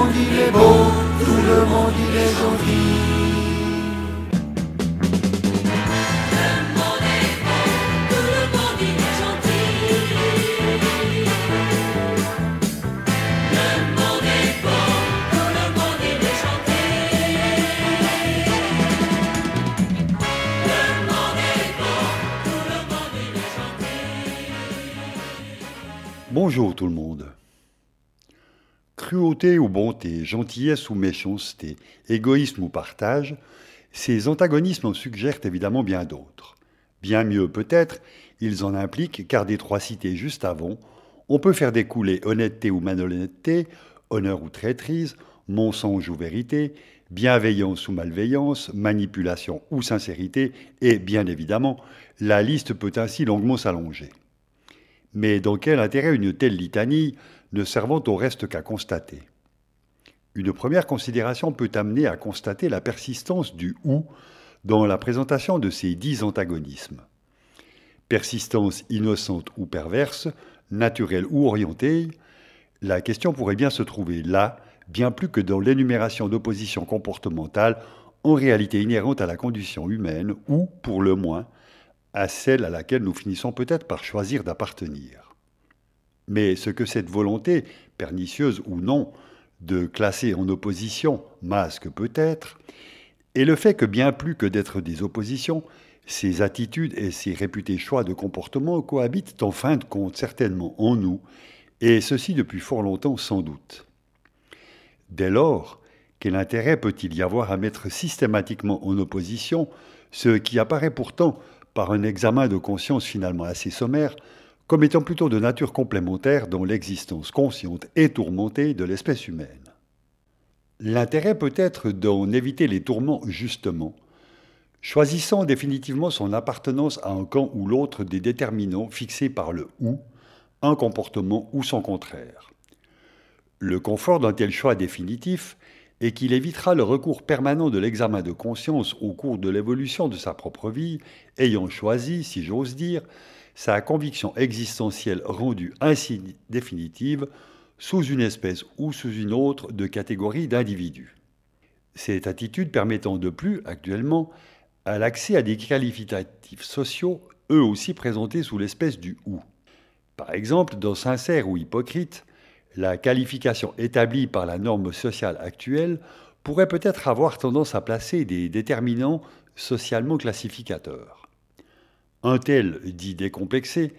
monde il est beau, tout le monde il est gentil. Bonjour tout le monde. Cruauté ou bonté, gentillesse ou méchanceté, égoïsme ou partage, ces antagonismes en suggèrent évidemment bien d'autres. Bien mieux peut-être, ils en impliquent, car des trois cités juste avant, on peut faire découler honnêteté ou malhonnêteté, honneur ou traîtrise, mensonge ou vérité, bienveillance ou malveillance, manipulation ou sincérité, et bien évidemment, la liste peut ainsi longuement s'allonger. Mais dans quel intérêt une telle litanie ne servant au reste qu'à constater Une première considération peut amener à constater la persistance du ou dans la présentation de ces dix antagonismes. Persistance innocente ou perverse, naturelle ou orientée, la question pourrait bien se trouver là, bien plus que dans l'énumération d'oppositions comportementales en réalité inhérentes à la condition humaine ou, pour le moins, à celle à laquelle nous finissons peut-être par choisir d'appartenir. Mais ce que cette volonté, pernicieuse ou non, de classer en opposition masque peut-être, est le fait que bien plus que d'être des oppositions, ces attitudes et ces réputés choix de comportement cohabitent en fin de compte certainement en nous, et ceci depuis fort longtemps sans doute. Dès lors, quel intérêt peut-il y avoir à mettre systématiquement en opposition ce qui apparaît pourtant par un examen de conscience finalement assez sommaire, comme étant plutôt de nature complémentaire dans l'existence consciente et tourmentée de l'espèce humaine. L'intérêt peut être d'en éviter les tourments justement, choisissant définitivement son appartenance à un camp ou l'autre des déterminants fixés par le ou, un comportement ou son contraire. Le confort d'un tel choix définitif et qu'il évitera le recours permanent de l'examen de conscience au cours de l'évolution de sa propre vie, ayant choisi, si j'ose dire, sa conviction existentielle rendue ainsi définitive sous une espèce ou sous une autre de catégorie d'individus. Cette attitude permettant de plus, actuellement, à l'accès à des qualificatifs sociaux, eux aussi présentés sous l'espèce du ou. Par exemple, dans Sincère ou Hypocrite, la qualification établie par la norme sociale actuelle pourrait peut-être avoir tendance à placer des déterminants socialement classificateurs. Un tel, dit décomplexé,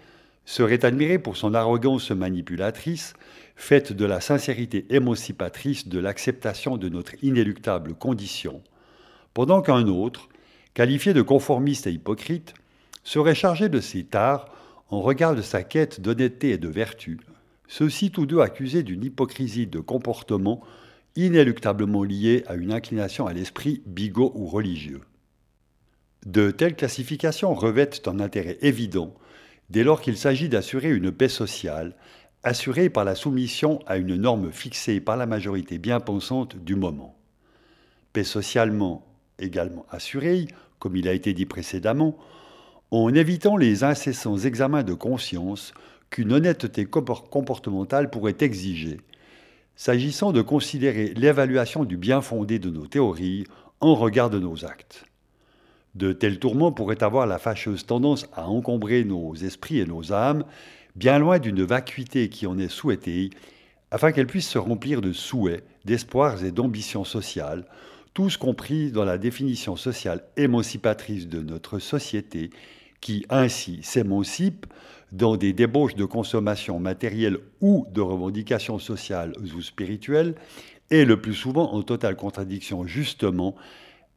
serait admiré pour son arrogance manipulatrice, faite de la sincérité émancipatrice de l'acceptation de notre inéluctable condition, pendant qu'un autre, qualifié de conformiste et hypocrite, serait chargé de ses tares en regard de sa quête d'honnêteté et de vertu, ceux-ci tous deux accusés d'une hypocrisie de comportement inéluctablement liée à une inclination à l'esprit bigot ou religieux. De telles classifications revêtent un intérêt évident dès lors qu'il s'agit d'assurer une paix sociale, assurée par la soumission à une norme fixée par la majorité bien pensante du moment. Paix socialement également assurée, comme il a été dit précédemment, en évitant les incessants examens de conscience qu'une honnêteté comportementale pourrait exiger, s'agissant de considérer l'évaluation du bien fondé de nos théories en regard de nos actes. De tels tourments pourraient avoir la fâcheuse tendance à encombrer nos esprits et nos âmes, bien loin d'une vacuité qui en est souhaitée, afin qu'elles puissent se remplir de souhaits, d'espoirs et d'ambitions sociales, tous compris dans la définition sociale émancipatrice de notre société, qui ainsi s'émancipe dans des débauches de consommation matérielle ou de revendications sociales ou spirituelles, est le plus souvent en totale contradiction justement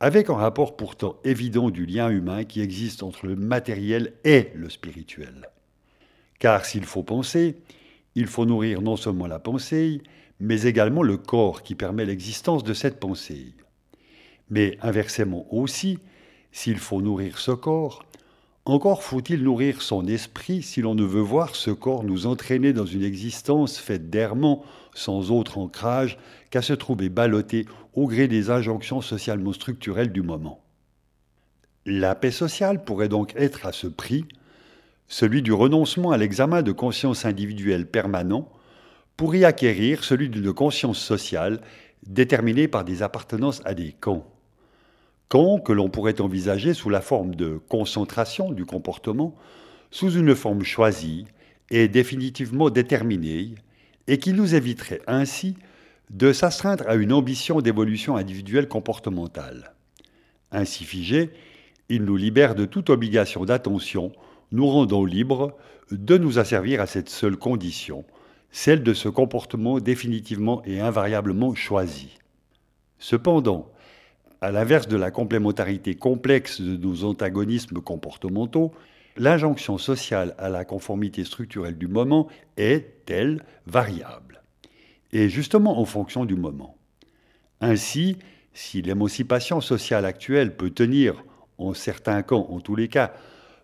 avec un rapport pourtant évident du lien humain qui existe entre le matériel et le spirituel. Car s'il faut penser, il faut nourrir non seulement la pensée, mais également le corps qui permet l'existence de cette pensée. Mais inversement aussi, s'il faut nourrir ce corps, encore faut-il nourrir son esprit si l'on ne veut voir ce corps nous entraîner dans une existence faite d'errements sans autre ancrage qu'à se trouver ballotté au gré des injonctions socialement structurelles du moment. La paix sociale pourrait donc être à ce prix, celui du renoncement à l'examen de conscience individuelle permanent, pour y acquérir celui d'une conscience sociale déterminée par des appartenances à des camps. Camps que l'on pourrait envisager sous la forme de concentration du comportement, sous une forme choisie et définitivement déterminée, et qui nous éviterait ainsi de s'astreindre à une ambition d'évolution individuelle comportementale. Ainsi figé, il nous libère de toute obligation d'attention, nous rendant libres de nous asservir à cette seule condition, celle de ce comportement définitivement et invariablement choisi. Cependant, à l'inverse de la complémentarité complexe de nos antagonismes comportementaux, l'injonction sociale à la conformité structurelle du moment est, elle, variable, et justement en fonction du moment. Ainsi, si l'émancipation sociale actuelle peut tenir, en certains camps en tous les cas,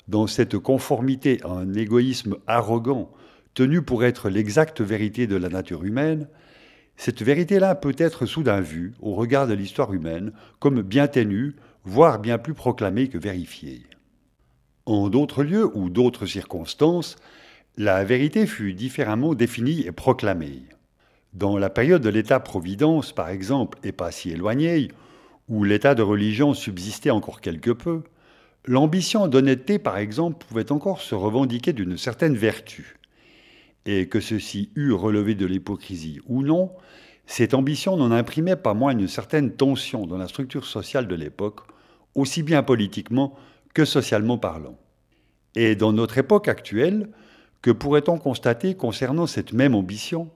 dans cette conformité à un égoïsme arrogant, tenu pour être l'exacte vérité de la nature humaine, cette vérité-là peut être soudain vue, au regard de l'histoire humaine, comme bien ténue, voire bien plus proclamée que vérifiée. En d'autres lieux ou d'autres circonstances, la vérité fut différemment définie et proclamée. Dans la période de l'État-providence, par exemple, et pas si éloignée, où l'état de religion subsistait encore quelque peu, l'ambition d'honnêteté, par exemple, pouvait encore se revendiquer d'une certaine vertu. Et que ceci eût relevé de l'hypocrisie ou non, cette ambition n'en imprimait pas moins une certaine tension dans la structure sociale de l'époque, aussi bien politiquement que socialement parlant. Et dans notre époque actuelle, que pourrait-on constater concernant cette même ambition,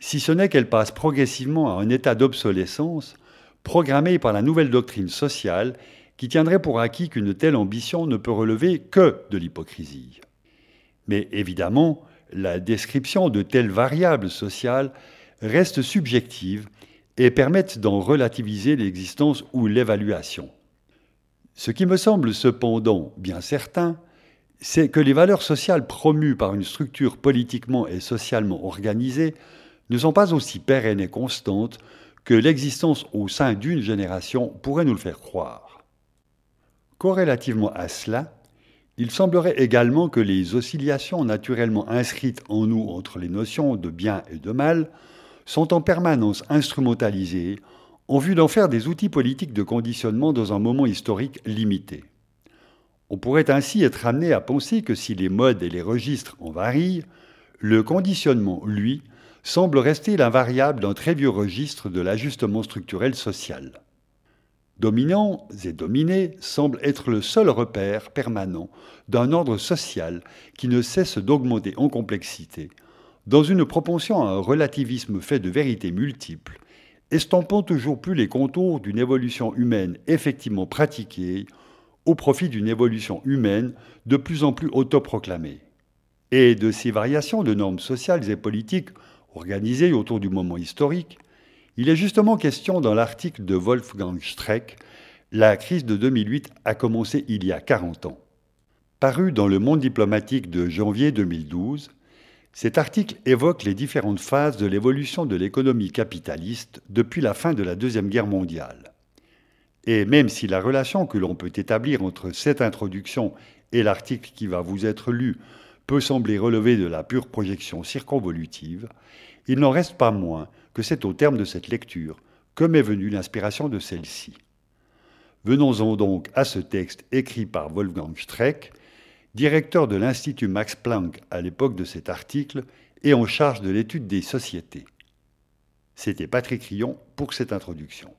si ce n'est qu'elle passe progressivement à un état d'obsolescence programmé par la nouvelle doctrine sociale qui tiendrait pour acquis qu'une telle ambition ne peut relever que de l'hypocrisie? Mais évidemment, la description de telles variables sociales reste subjective et permettent d'en relativiser l'existence ou l'évaluation. Ce qui me semble cependant bien certain, c'est que les valeurs sociales promues par une structure politiquement et socialement organisée ne sont pas aussi pérennes et constantes que l'existence au sein d'une génération pourrait nous le faire croire. Corrélativement à cela, il semblerait également que les oscillations naturellement inscrites en nous entre les notions de bien et de mal sont en permanence instrumentalisées en vue d'en faire des outils politiques de conditionnement dans un moment historique limité. On pourrait ainsi être amené à penser que si les modes et les registres en varient, le conditionnement, lui, semble rester l'invariable d'un très vieux registre de l'ajustement structurel social. Dominants et dominés semblent être le seul repère permanent d'un ordre social qui ne cesse d'augmenter en complexité, dans une propension à un relativisme fait de vérités multiples, estampant toujours plus les contours d'une évolution humaine effectivement pratiquée au profit d'une évolution humaine de plus en plus autoproclamée. Et de ces variations de normes sociales et politiques organisées autour du moment historique, il est justement question dans l'article de Wolfgang Streck La crise de 2008 a commencé il y a 40 ans. Paru dans le Monde diplomatique de janvier 2012, cet article évoque les différentes phases de l'évolution de l'économie capitaliste depuis la fin de la Deuxième Guerre mondiale. Et même si la relation que l'on peut établir entre cette introduction et l'article qui va vous être lu peut sembler relever de la pure projection circonvolutive, il n'en reste pas moins que c'est au terme de cette lecture que m'est venue l'inspiration de celle-ci. Venons-en donc à ce texte écrit par Wolfgang Streck, directeur de l'Institut Max Planck à l'époque de cet article et en charge de l'étude des sociétés. C'était Patrick Rion pour cette introduction.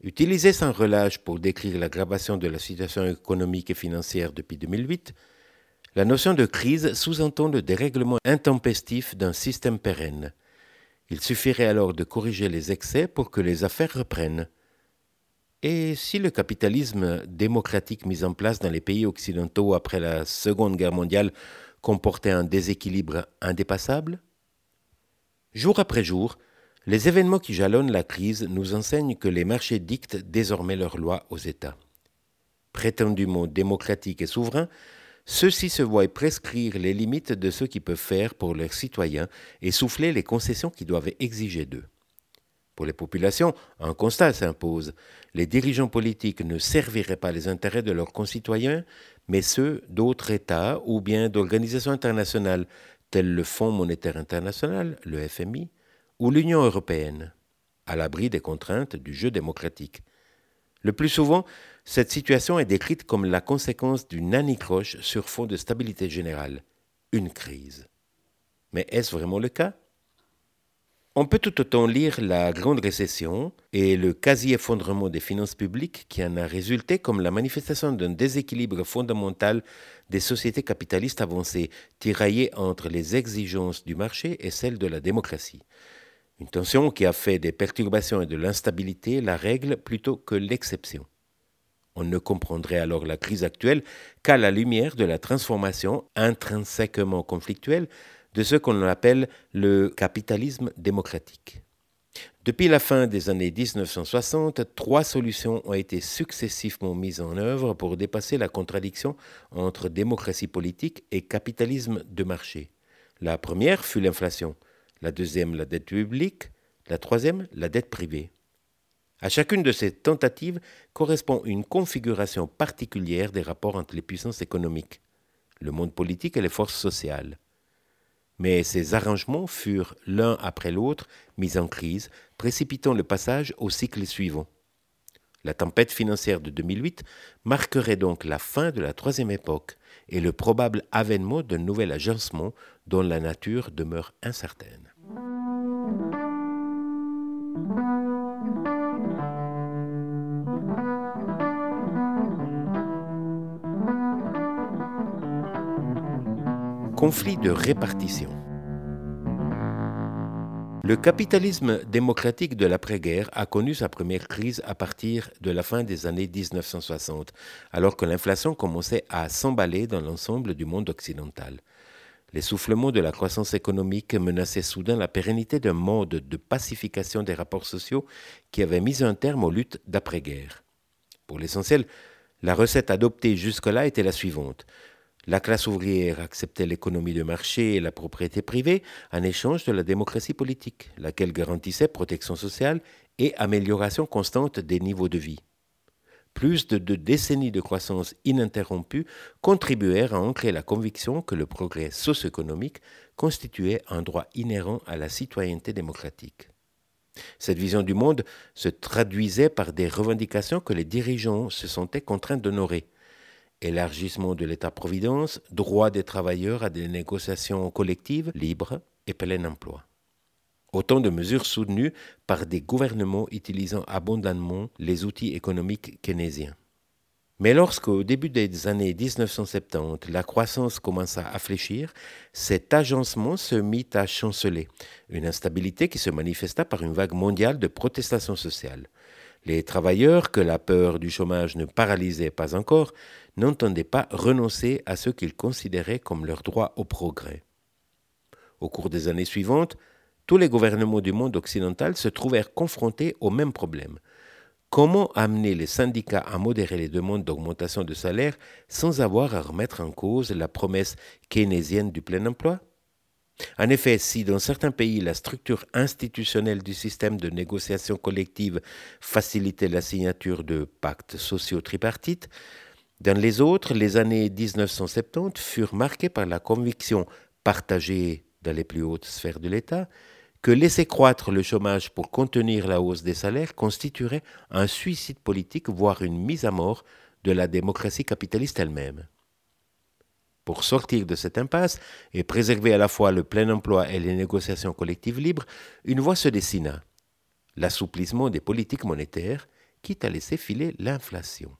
Utilisé sans relâche pour décrire l'aggravation de la situation économique et financière depuis 2008, la notion de crise sous-entend le dérèglement intempestif d'un système pérenne. Il suffirait alors de corriger les excès pour que les affaires reprennent. Et si le capitalisme démocratique mis en place dans les pays occidentaux après la Seconde Guerre mondiale comportait un déséquilibre indépassable? Jour après jour, les événements qui jalonnent la crise nous enseignent que les marchés dictent désormais leurs lois aux États. Prétendument démocratiques et souverains, ceux-ci se voient prescrire les limites de ce qu'ils peuvent faire pour leurs citoyens et souffler les concessions qu'ils doivent exiger d'eux. Pour les populations, un constat s'impose. Les dirigeants politiques ne serviraient pas les intérêts de leurs concitoyens, mais ceux d'autres États ou bien d'organisations internationales, telles le Fonds monétaire international, le FMI, ou l'Union européenne, à l'abri des contraintes du jeu démocratique. Le plus souvent, cette situation est décrite comme la conséquence d'une anicroche sur fond de stabilité générale, une crise. Mais est-ce vraiment le cas? On peut tout autant lire la grande récession et le quasi-effondrement des finances publiques qui en a résulté comme la manifestation d'un déséquilibre fondamental des sociétés capitalistes avancées, tiraillées entre les exigences du marché et celles de la démocratie. Une tension qui a fait des perturbations et de l'instabilité la règle plutôt que l'exception. On ne comprendrait alors la crise actuelle qu'à la lumière de la transformation intrinsèquement conflictuelle de ce qu'on appelle le capitalisme démocratique. Depuis la fin des années 1960, trois solutions ont été successivement mises en œuvre pour dépasser la contradiction entre démocratie politique et capitalisme de marché. La première fut l'inflation la deuxième la dette publique, la troisième la dette privée. À chacune de ces tentatives correspond une configuration particulière des rapports entre les puissances économiques, le monde politique et les forces sociales. Mais ces arrangements furent l'un après l'autre mis en crise, précipitant le passage au cycle suivant. La tempête financière de 2008 marquerait donc la fin de la troisième époque et le probable avènement d'un nouvel agencement dont la nature demeure incertaine. Conflit de répartition. Le capitalisme démocratique de l'après-guerre a connu sa première crise à partir de la fin des années 1960, alors que l'inflation commençait à s'emballer dans l'ensemble du monde occidental. L'essoufflement de la croissance économique menaçait soudain la pérennité d'un mode de pacification des rapports sociaux qui avait mis un terme aux luttes d'après-guerre. Pour l'essentiel, la recette adoptée jusque-là était la suivante. La classe ouvrière acceptait l'économie de marché et la propriété privée en échange de la démocratie politique, laquelle garantissait protection sociale et amélioration constante des niveaux de vie plus de deux décennies de croissance ininterrompue contribuèrent à ancrer la conviction que le progrès socio-économique constituait un droit inhérent à la citoyenneté démocratique. Cette vision du monde se traduisait par des revendications que les dirigeants se sentaient contraints d'honorer. Élargissement de l'État-providence, droit des travailleurs à des négociations collectives libres et plein emploi. Autant de mesures soutenues par des gouvernements utilisant abondamment les outils économiques keynésiens. Mais lorsqu'au début des années 1970, la croissance commença à fléchir, cet agencement se mit à chanceler, une instabilité qui se manifesta par une vague mondiale de protestations sociales. Les travailleurs, que la peur du chômage ne paralysait pas encore, n'entendaient pas renoncer à ce qu'ils considéraient comme leur droit au progrès. Au cours des années suivantes, tous les gouvernements du monde occidental se trouvèrent confrontés au même problème. Comment amener les syndicats à modérer les demandes d'augmentation de salaire sans avoir à remettre en cause la promesse keynésienne du plein emploi? En effet, si dans certains pays la structure institutionnelle du système de négociation collective facilitait la signature de pactes sociaux tripartites, dans les autres, les années 1970 furent marquées par la conviction partagée dans les plus hautes sphères de l'État que laisser croître le chômage pour contenir la hausse des salaires constituerait un suicide politique, voire une mise à mort de la démocratie capitaliste elle-même. Pour sortir de cette impasse et préserver à la fois le plein emploi et les négociations collectives libres, une voie se dessina l'assouplissement des politiques monétaires, quitte à laisser filer l'inflation.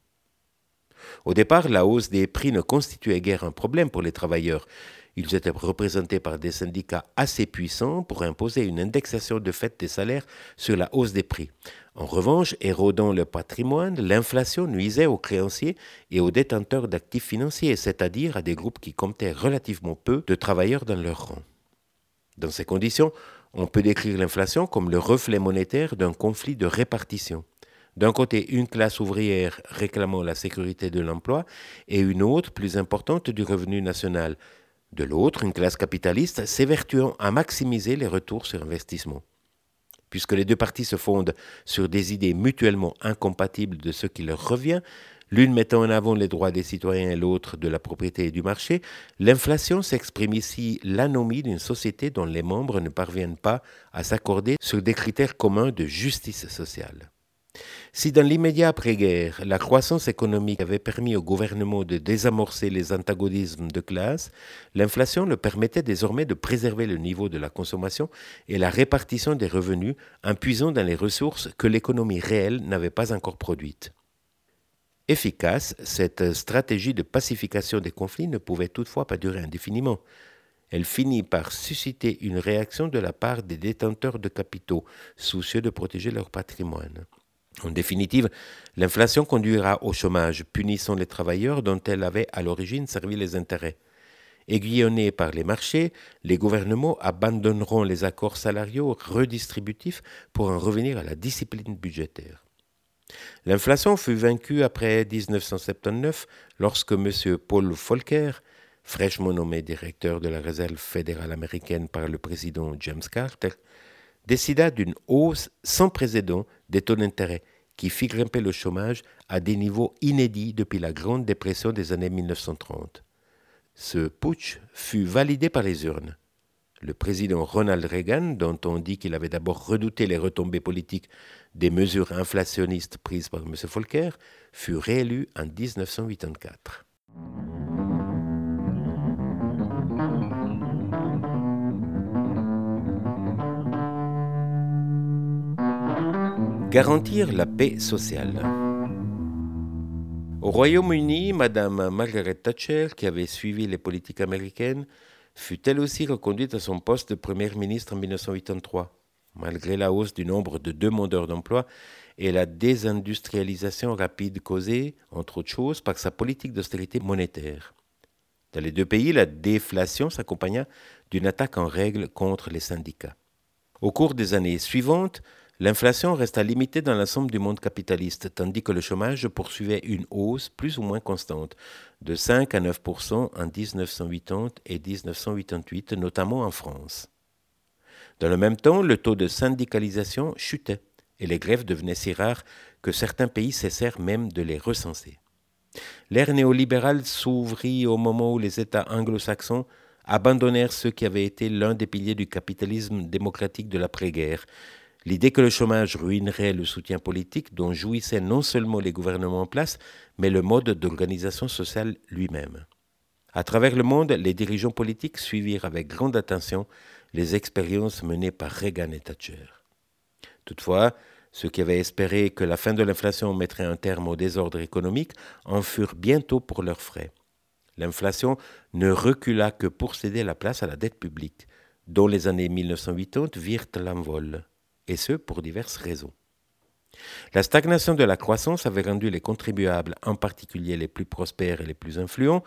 Au départ, la hausse des prix ne constituait guère un problème pour les travailleurs, ils étaient représentés par des syndicats assez puissants pour imposer une indexation de fait des salaires sur la hausse des prix. En revanche, érodant le patrimoine, l'inflation nuisait aux créanciers et aux détenteurs d'actifs financiers, c'est-à-dire à des groupes qui comptaient relativement peu de travailleurs dans leur rang. Dans ces conditions, on peut décrire l'inflation comme le reflet monétaire d'un conflit de répartition. D'un côté, une classe ouvrière réclamant la sécurité de l'emploi et une autre plus importante du revenu national, de l'autre, une classe capitaliste s'évertuant à maximiser les retours sur investissement. Puisque les deux parties se fondent sur des idées mutuellement incompatibles de ce qui leur revient, l'une mettant en avant les droits des citoyens et l'autre de la propriété et du marché, l'inflation s'exprime ici l'anomie d'une société dont les membres ne parviennent pas à s'accorder sur des critères communs de justice sociale. Si dans l'immédiat après-guerre, la croissance économique avait permis au gouvernement de désamorcer les antagonismes de classe, l'inflation le permettait désormais de préserver le niveau de la consommation et la répartition des revenus en puisant dans les ressources que l'économie réelle n'avait pas encore produites. Efficace, cette stratégie de pacification des conflits ne pouvait toutefois pas durer indéfiniment. Elle finit par susciter une réaction de la part des détenteurs de capitaux, soucieux de protéger leur patrimoine. En définitive, l'inflation conduira au chômage, punissant les travailleurs dont elle avait à l'origine servi les intérêts. Aiguillonnés par les marchés, les gouvernements abandonneront les accords salariaux redistributifs pour en revenir à la discipline budgétaire. L'inflation fut vaincue après 1979 lorsque M. Paul Volcker, fraîchement nommé directeur de la Réserve fédérale américaine par le président James Carter, décida d'une hausse sans précédent des taux d'intérêt qui fit grimper le chômage à des niveaux inédits depuis la Grande Dépression des années 1930. Ce putsch fut validé par les urnes. Le président Ronald Reagan, dont on dit qu'il avait d'abord redouté les retombées politiques des mesures inflationnistes prises par M. Volcker, fut réélu en 1984. Garantir la paix sociale. Au Royaume-Uni, Mme Margaret Thatcher, qui avait suivi les politiques américaines, fut elle aussi reconduite à son poste de Premier ministre en 1983 malgré la hausse du nombre de demandeurs d'emploi et la désindustrialisation rapide causée, entre autres choses, par sa politique d'austérité monétaire. Dans les deux pays, la déflation s'accompagna d'une attaque en règle contre les syndicats. Au cours des années suivantes, l'inflation resta limitée dans l'ensemble du monde capitaliste, tandis que le chômage poursuivait une hausse plus ou moins constante, de 5 à 9% en 1980 et 1988, notamment en France. Dans le même temps, le taux de syndicalisation chutait et les grèves devenaient si rares que certains pays cessèrent même de les recenser. L'ère néolibérale s'ouvrit au moment où les États anglo-saxons abandonnèrent ce qui avait été l'un des piliers du capitalisme démocratique de l'après-guerre, l'idée que le chômage ruinerait le soutien politique dont jouissaient non seulement les gouvernements en place, mais le mode d'organisation sociale lui-même. À travers le monde, les dirigeants politiques suivirent avec grande attention les expériences menées par Reagan et Thatcher. Toutefois, ceux qui avaient espéré que la fin de l'inflation mettrait un terme au désordre économique en furent bientôt pour leurs frais. L'inflation ne recula que pour céder la place à la dette publique, dont les années 1980 virent l'envol, et ce pour diverses raisons. La stagnation de la croissance avait rendu les contribuables, en particulier les plus prospères et les plus influents,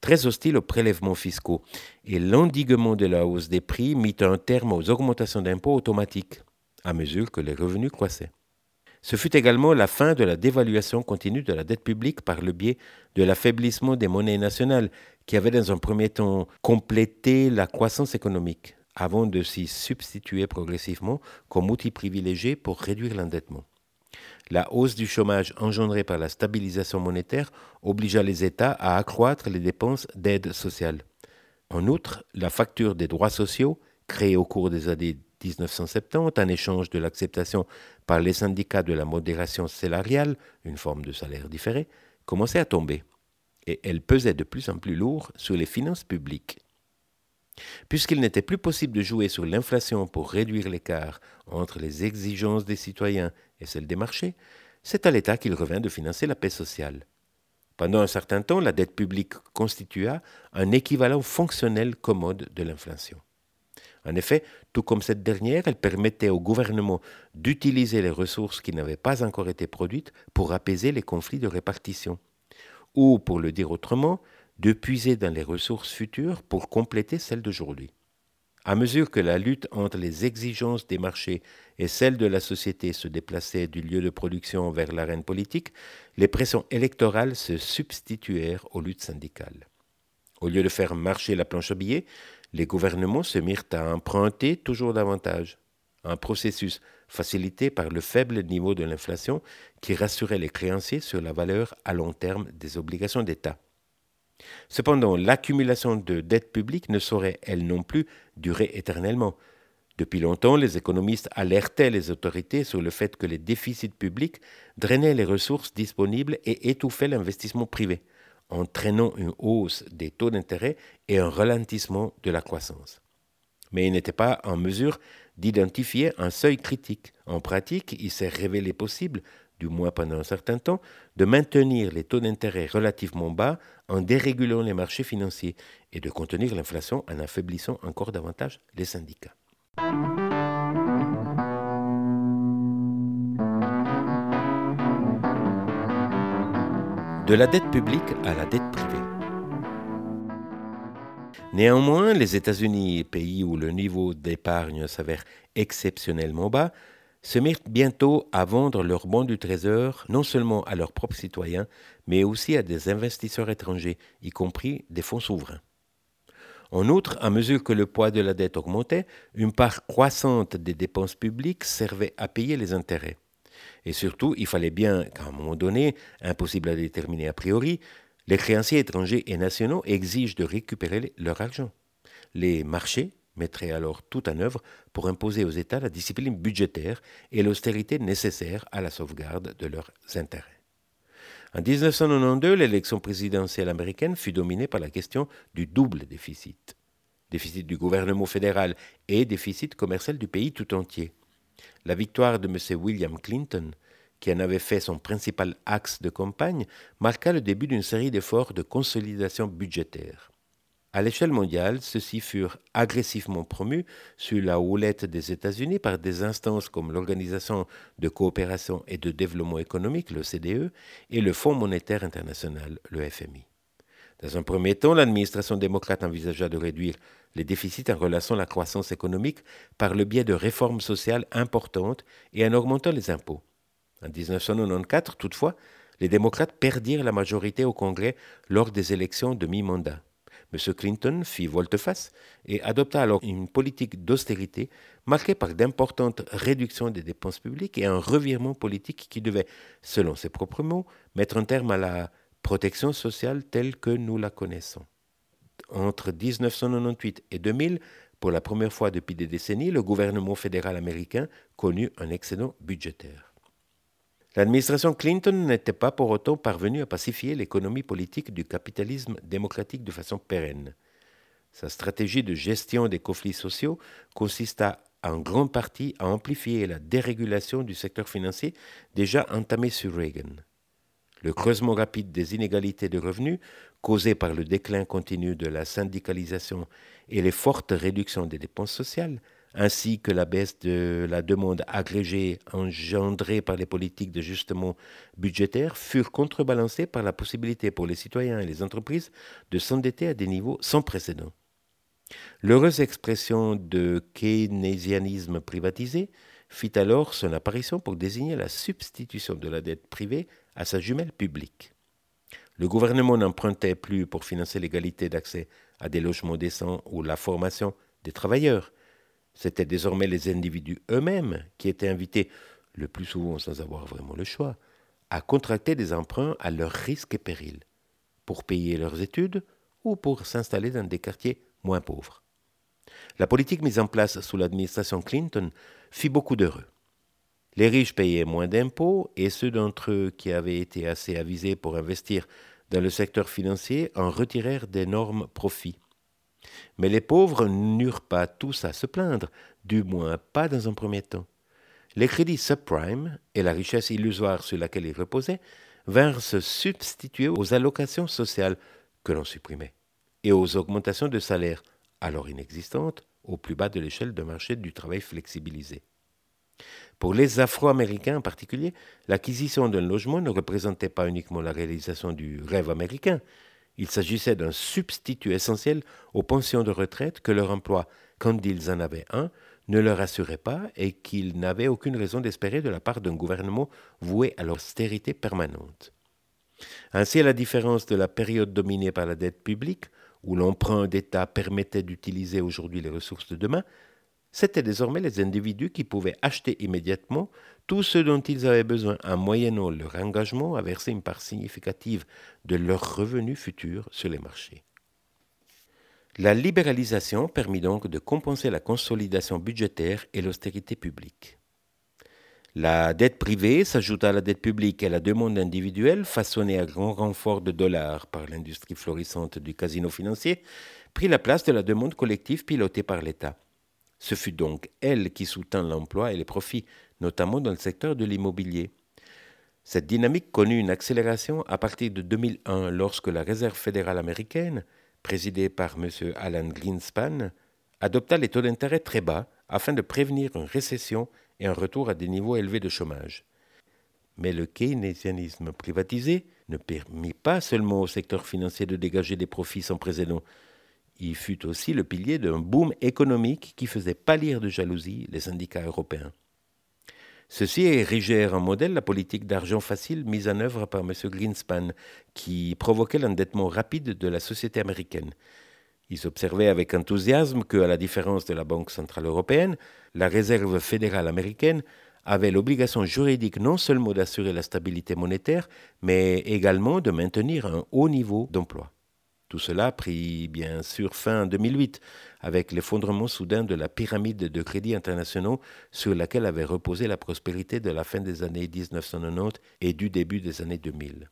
très hostile aux prélèvements fiscaux, et l'endiguement de la hausse des prix mit un terme aux augmentations d'impôts automatiques, à mesure que les revenus croissaient. Ce fut également la fin de la dévaluation continue de la dette publique par le biais de l'affaiblissement des monnaies nationales, qui avait dans un premier temps complété la croissance économique, avant de s'y substituer progressivement comme outil privilégié pour réduire l'endettement. La hausse du chômage engendrée par la stabilisation monétaire obligea les États à accroître les dépenses d'aide sociale. En outre, la facture des droits sociaux, créée au cours des années 1970 en échange de l'acceptation par les syndicats de la modération salariale, une forme de salaire différé, commençait à tomber, et elle pesait de plus en plus lourd sur les finances publiques. Puisqu'il n'était plus possible de jouer sur l'inflation pour réduire l'écart entre les exigences des citoyens et celles des marchés, c'est à l'État qu'il revint de financer la paix sociale. Pendant un certain temps, la dette publique constitua un équivalent fonctionnel commode de l'inflation. En effet, tout comme cette dernière, elle permettait au gouvernement d'utiliser les ressources qui n'avaient pas encore été produites pour apaiser les conflits de répartition. Ou, pour le dire autrement, de puiser dans les ressources futures pour compléter celles d'aujourd'hui. À mesure que la lutte entre les exigences des marchés et celles de la société se déplaçait du lieu de production vers l'arène politique, les pressions électorales se substituèrent aux luttes syndicales. Au lieu de faire marcher la planche à billets, les gouvernements se mirent à emprunter toujours davantage. un processus facilité par le faible niveau de l'inflation qui rassurait les créanciers sur la valeur à long terme des obligations d'État. Cependant, l'accumulation de dettes publiques ne saurait, elle non plus, durer éternellement. Depuis longtemps, les économistes alertaient les autorités sur le fait que les déficits publics drainaient les ressources disponibles et étouffaient l'investissement privé, entraînant une hausse des taux d'intérêt et un ralentissement de la croissance. Mais ils n'étaient pas en mesure d'identifier un seuil critique. En pratique, il s'est révélé possible, du moins pendant un certain temps, de maintenir les taux d'intérêt relativement bas en dérégulant les marchés financiers et de contenir l'inflation en affaiblissant encore davantage les syndicats. De la dette publique à la dette privée. Néanmoins, les États-Unis, pays où le niveau d'épargne s'avère exceptionnellement bas, se mettent bientôt à vendre leurs bons du Trésor non seulement à leurs propres citoyens, mais aussi à des investisseurs étrangers, y compris des fonds souverains. En outre, à mesure que le poids de la dette augmentait, une part croissante des dépenses publiques servait à payer les intérêts. Et surtout, il fallait bien qu'à un moment donné, impossible à déterminer a priori, les créanciers étrangers et nationaux exigent de récupérer leur argent. Les marchés mettrait alors tout en œuvre pour imposer aux États la discipline budgétaire et l'austérité nécessaire à la sauvegarde de leurs intérêts. En 1992, l'élection présidentielle américaine fut dominée par la question du double déficit. Déficit du gouvernement fédéral et déficit commercial du pays tout entier. La victoire de M. William Clinton, qui en avait fait son principal axe de campagne, marqua le début d'une série d'efforts de consolidation budgétaire. À l'échelle mondiale, ceux-ci furent agressivement promus sur la houlette des États-Unis par des instances comme l'Organisation de coopération et de développement économique, l'OCDE, et le Fonds monétaire international, le FMI. Dans un premier temps, l'administration démocrate envisagea de réduire les déficits en relançant la croissance économique par le biais de réformes sociales importantes et en augmentant les impôts. En 1994, toutefois, les démocrates perdirent la majorité au Congrès lors des élections de mi-mandat. M. Clinton fit volte-face et adopta alors une politique d'austérité marquée par d'importantes réductions des dépenses publiques et un revirement politique qui devait, selon ses propres mots, mettre un terme à la protection sociale telle que nous la connaissons. Entre 1998 et 2000, pour la première fois depuis des décennies, le gouvernement fédéral américain connut un excédent budgétaire. L'administration Clinton n'était pas pour autant parvenue à pacifier l'économie politique du capitalisme démocratique de façon pérenne. Sa stratégie de gestion des conflits sociaux consista en grande partie à amplifier la dérégulation du secteur financier déjà entamée sur Reagan. Le creusement rapide des inégalités de revenus, causé par le déclin continu de la syndicalisation et les fortes réductions des dépenses sociales, ainsi que la baisse de la demande agrégée engendrée par les politiques de justement budgétaire, furent contrebalancées par la possibilité pour les citoyens et les entreprises de s'endetter à des niveaux sans précédent. L'heureuse expression de keynésianisme privatisé fit alors son apparition pour désigner la substitution de la dette privée à sa jumelle publique. Le gouvernement n'empruntait plus pour financer l'égalité d'accès à des logements décents ou la formation des travailleurs, C'étaient désormais les individus eux-mêmes qui étaient invités, le plus souvent sans avoir vraiment le choix, à contracter des emprunts à leur risque et péril, pour payer leurs études ou pour s'installer dans des quartiers moins pauvres. La politique mise en place sous l'administration Clinton fit beaucoup d'heureux. Les riches payaient moins d'impôts et ceux d'entre eux qui avaient été assez avisés pour investir dans le secteur financier en retirèrent d'énormes profits. Mais les pauvres n'eurent pas tous à se plaindre, du moins pas dans un premier temps. Les crédits subprime et la richesse illusoire sur laquelle ils reposaient vinrent se substituer aux allocations sociales que l'on supprimait et aux augmentations de salaire, alors inexistantes, au plus bas de l'échelle de marché du travail flexibilisé. Pour les Afro-Américains en particulier, l'acquisition d'un logement ne représentait pas uniquement la réalisation du rêve américain, il s'agissait d'un substitut essentiel aux pensions de retraite que leur emploi, quand ils en avaient un, ne leur assurait pas et qu'ils n'avaient aucune raison d'espérer de la part d'un gouvernement voué à l'austérité permanente. Ainsi, à la différence de la période dominée par la dette publique, où l'emprunt d'État permettait d'utiliser aujourd'hui les ressources de demain, c'étaient désormais les individus qui pouvaient acheter immédiatement tout ce dont ils avaient besoin en moyennant leur engagement à verser une part significative de leurs revenus futurs sur les marchés. La libéralisation permit donc de compenser la consolidation budgétaire et l'austérité publique. La dette privée s'ajoute à la dette publique et la demande individuelle, façonnée à grand renfort de dollars par l'industrie florissante du casino financier, prit la place de la demande collective pilotée par l'État. Ce fut donc elle qui soutint l'emploi et les profits, notamment dans le secteur de l'immobilier. Cette dynamique connut une accélération à partir de 2001 lorsque la Réserve fédérale américaine, présidée par M. Alan Greenspan, adopta les taux d'intérêt très bas afin de prévenir une récession et un retour à des niveaux élevés de chômage. Mais le keynésianisme privatisé ne permit pas seulement au secteur financier de dégager des profits sans précédent, il fut aussi le pilier d'un boom économique qui faisait pâlir de jalousie les syndicats européens. Ceux-ci érigèrent en modèle la politique d'argent facile mise en œuvre par M. Greenspan, qui provoquait l'endettement rapide de la société américaine. Ils observaient avec enthousiasme que, à la différence de la Banque centrale européenne, la Réserve fédérale américaine avait l'obligation juridique non seulement d'assurer la stabilité monétaire, mais également de maintenir un haut niveau d'emploi. Tout cela prit bien sûr fin en 2008, avec l'effondrement soudain de la pyramide de crédits internationaux sur laquelle avait reposé la prospérité de la fin des années 1990 et du début des années 2000.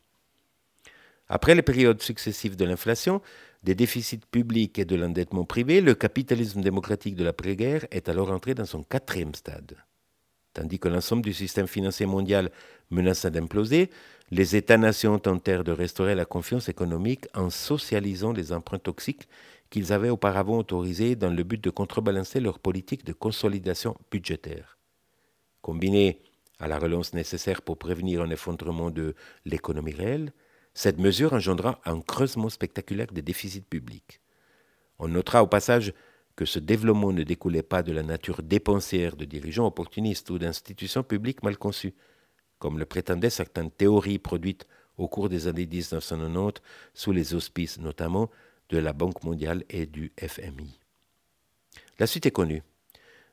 Après les périodes successives de l'inflation, des déficits publics et de l'endettement privé, le capitalisme démocratique de l'après-guerre est alors entré dans son quatrième stade. Tandis que l'ensemble du système financier mondial menaçait d'imploser, les États-nations tentèrent de restaurer la confiance économique en socialisant les emprunts toxiques qu'ils avaient auparavant autorisés dans le but de contrebalancer leur politique de consolidation budgétaire. Combiné à la relance nécessaire pour prévenir un effondrement de l'économie réelle, cette mesure engendra un creusement spectaculaire des déficits publics. On notera au passage que ce développement ne découlait pas de la nature dépensière de dirigeants opportunistes ou d'institutions publiques mal conçues, comme le prétendaient certaines théories produites au cours des années 1990 sous les auspices notamment de la Banque mondiale et du FMI. La suite est connue.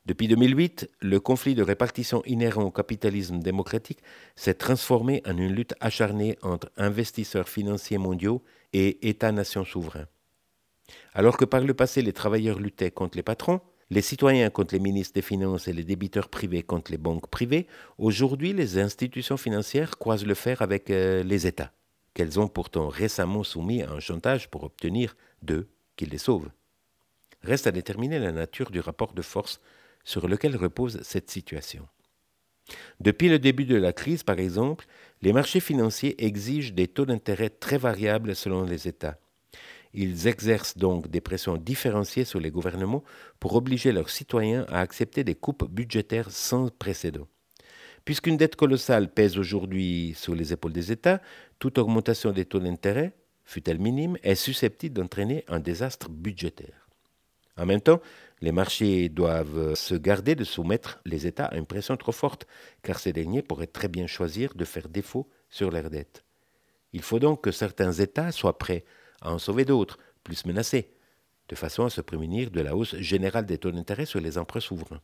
Depuis 2008, le conflit de répartition inhérent au capitalisme démocratique s'est transformé en une lutte acharnée entre investisseurs financiers mondiaux et États-nations souverains. Alors que par le passé les travailleurs luttaient contre les patrons, les citoyens contre les ministres des Finances et les débiteurs privés contre les banques privées, aujourd'hui les institutions financières croisent le fer avec euh, les États, qu'elles ont pourtant récemment soumis à un chantage pour obtenir d'eux qu'ils les sauvent. Reste à déterminer la nature du rapport de force sur lequel repose cette situation. Depuis le début de la crise, par exemple, les marchés financiers exigent des taux d'intérêt très variables selon les États. Ils exercent donc des pressions différenciées sur les gouvernements pour obliger leurs citoyens à accepter des coupes budgétaires sans précédent. Puisqu'une dette colossale pèse aujourd'hui sur les épaules des États, toute augmentation des taux d'intérêt, fût-elle minime, est susceptible d'entraîner un désastre budgétaire. En même temps, les marchés doivent se garder de soumettre les États à une pression trop forte, car ces derniers pourraient très bien choisir de faire défaut sur leurs dettes. Il faut donc que certains États soient prêts à en sauver d'autres, plus menacés, de façon à se prémunir de la hausse générale des taux d'intérêt sur les emprunts souverains.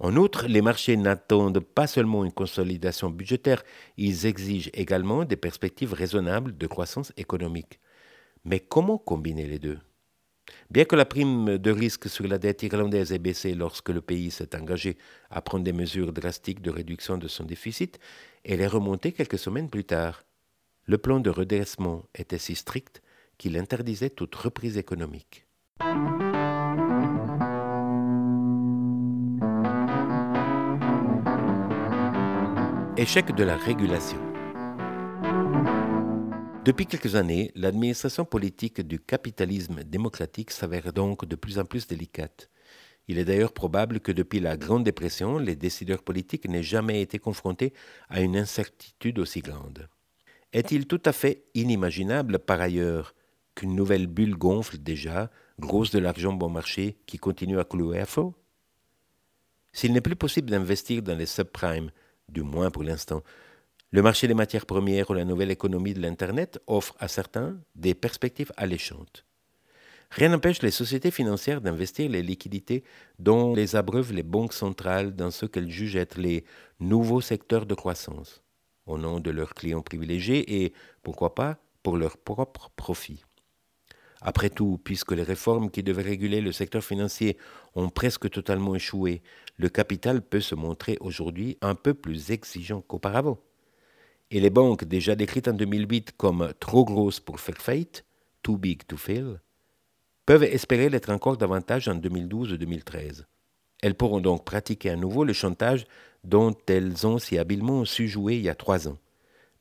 En outre, les marchés n'attendent pas seulement une consolidation budgétaire, ils exigent également des perspectives raisonnables de croissance économique. Mais comment combiner les deux? Bien que la prime de risque sur la dette irlandaise ait baissé lorsque le pays s'est engagé à prendre des mesures drastiques de réduction de son déficit, elle est remontée quelques semaines plus tard. Le plan de redressement était si strict qu'il interdisait toute reprise économique. Échec de la régulation. Depuis quelques années, l'administration politique du capitalisme démocratique s'avère donc de plus en plus délicate. Il est d'ailleurs probable que depuis la Grande Dépression, les décideurs politiques n'aient jamais été confrontés à une incertitude aussi grande. Est-il tout à fait inimaginable, par ailleurs, qu'une nouvelle bulle gonfle déjà, grosse de l'argent bon marché, qui continue à clouer à faux? S'il n'est plus possible d'investir dans les subprimes, du moins pour l'instant, le marché des matières premières ou la nouvelle économie de l'Internet offre à certains des perspectives alléchantes. Rien n'empêche les sociétés financières d'investir les liquidités dont les abreuvent les banques centrales dans ce qu'elles jugent être les nouveaux secteurs de croissance, au nom de leurs clients privilégiés et, pourquoi pas, pour leur propre profit. Après tout, puisque les réformes qui devaient réguler le secteur financier ont presque totalement échoué, le capital peut se montrer aujourd'hui un peu plus exigeant qu'auparavant. Et les banques, déjà décrites en 2008 comme trop grosses pour faire faillite, too big to fail, peuvent espérer l'être encore davantage en 2012 2013. Elles pourront donc pratiquer à nouveau le chantage dont elles ont si habilement su jouer il y a trois ans.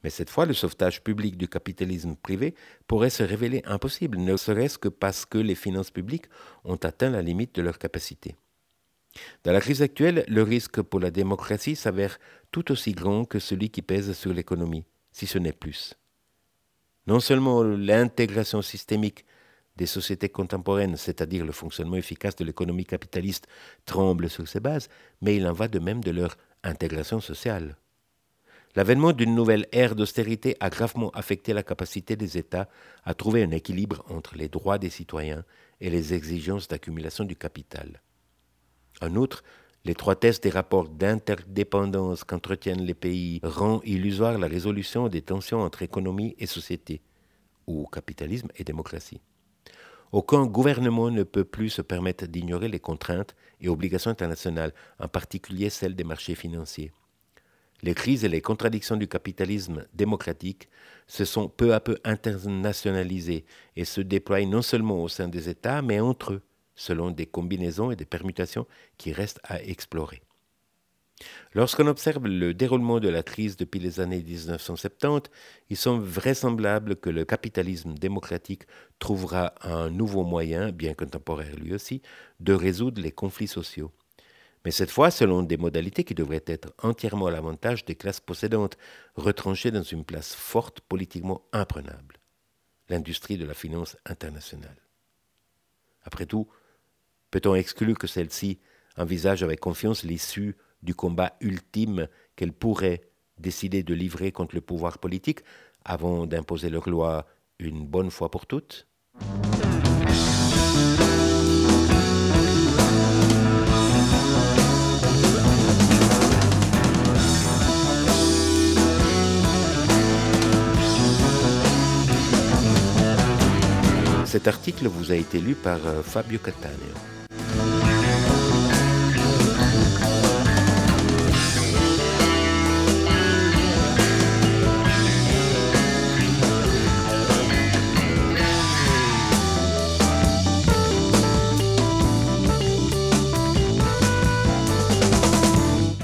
Mais cette fois, le sauvetage public du capitalisme privé pourrait se révéler impossible, ne serait-ce que parce que les finances publiques ont atteint la limite de leur capacité. Dans la crise actuelle, le risque pour la démocratie s'avère tout aussi grand que celui qui pèse sur l'économie, si ce n'est plus. Non seulement l'intégration systémique des sociétés contemporaines, c'est-à-dire le fonctionnement efficace de l'économie capitaliste, tremble sur ses bases, mais il en va de même de leur intégration sociale. L'avènement d'une nouvelle ère d'austérité a gravement affecté la capacité des États à trouver un équilibre entre les droits des citoyens et les exigences d'accumulation du capital. En outre, l'étroitesse des rapports d'interdépendance qu'entretiennent les pays rend illusoire la résolution des tensions entre économie et société, ou capitalisme et démocratie. Aucun gouvernement ne peut plus se permettre d'ignorer les contraintes et obligations internationales, en particulier celles des marchés financiers. Les crises et les contradictions du capitalisme démocratique se sont peu à peu internationalisées et se déploient non seulement au sein des États, mais entre eux, selon des combinaisons et des permutations qui restent à explorer. Lorsqu'on observe le déroulement de la crise depuis les années 1970, il semble vraisemblable que le capitalisme démocratique trouvera un nouveau moyen, bien contemporain lui aussi, de résoudre les conflits sociaux mais cette fois selon des modalités qui devraient être entièrement à l'avantage des classes possédantes, retranchées dans une place forte politiquement imprenable, l'industrie de la finance internationale. Après tout, peut-on exclure que celle-ci envisage avec confiance l'issue du combat ultime qu'elle pourrait décider de livrer contre le pouvoir politique avant d'imposer leur loi une bonne fois pour toutes Cet article vous a été lu par euh, Fabio Cattaneo.